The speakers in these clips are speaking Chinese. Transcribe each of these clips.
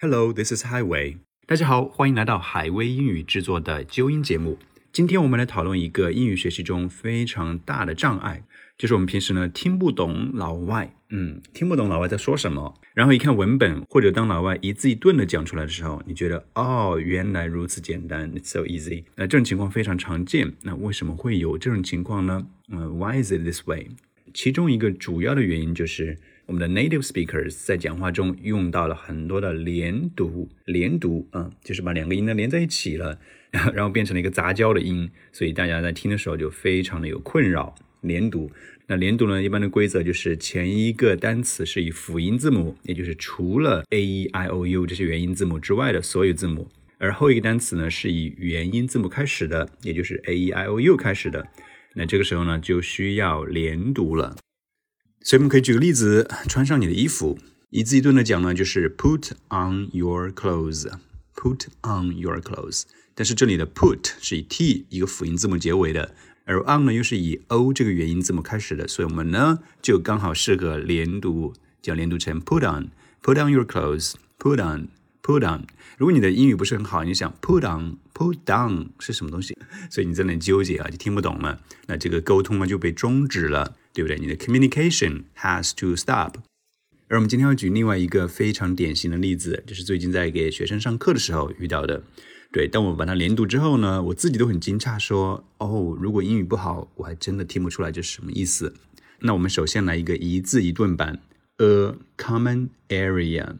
Hello, this is Highway. 大家好，欢迎来到海威英语制作的纠音节目。今天我们来讨论一个英语学习中非常大的障碍，就是我们平时呢听不懂老外，嗯，听不懂老外在说什么，然后一看文本或者当老外一字一顿的讲出来的时候，你觉得哦，原来如此简单，it's so easy。那这种情况非常常见，那为什么会有这种情况呢？嗯，Why is it this way？其中一个主要的原因就是我们的 native speakers 在讲话中用到了很多的连读，连读啊，就是把两个音呢连在一起了，然后变成了一个杂交的音，所以大家在听的时候就非常的有困扰。连读，那连读呢，一般的规则就是前一个单词是以辅音字母，也就是除了 a e i o u 这些元音字母之外的所有字母，而后一个单词呢是以元音字母开始的，也就是 a e i o u 开始的。那这个时候呢，就需要连读了。所以我们可以举个例子：穿上你的衣服。一字一顿的讲呢，就是 put on your clothes，put on your clothes。但是这里的 put 是以 t 一个辅音字母结尾的，而 on 呢又是以 o 这个元音字母开始的，所以我们呢就刚好适合连读，叫连读成 put on，put on your clothes，put on Put on。如果你的英语不是很好，你想 put on，put down 是什么东西？所以你在那纠结啊，就听不懂了。那这个沟通呢就被终止了，对不对？你的 communication has to stop。而我们今天要举另外一个非常典型的例子，就是最近在给学生上课的时候遇到的。对，当我把它连读之后呢，我自己都很惊诧，说哦，如果英语不好，我还真的听不出来这是什么意思。那我们首先来一个一字一顿版，a common area。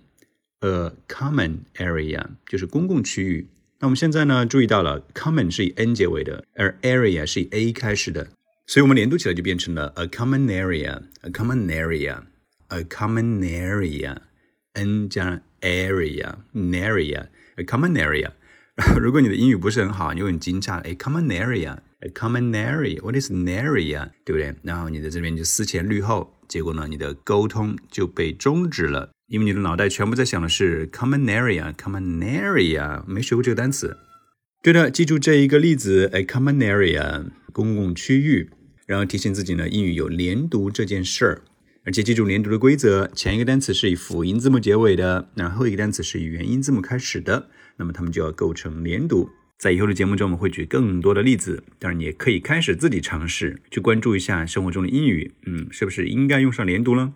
A common area 就是公共区域。那我们现在呢，注意到了，common 是以 n 结尾的，而 area 是以 a 开始的，所以我们连读起来就变成了 a common area，a common area，a common area，n 加 area，area，a common area。如果你的英语不是很好，你会很惊诧，哎，common area，a common area，what is an area？对不对？然后你在这边就思前虑后，结果呢，你的沟通就被终止了。因为你的脑袋全部在想的是 common area，common area，没学过这个单词。对的，记住这一个例子，a common area，公共区域，然后提醒自己呢，英语有连读这件事儿，而且记住连读的规则，前一个单词是以辅音字母结尾的，然后一个单词是以元音字母开始的，那么它们就要构成连读。在以后的节目中，我们会举更多的例子，当然你也可以开始自己尝试，去关注一下生活中的英语，嗯，是不是应该用上连读了？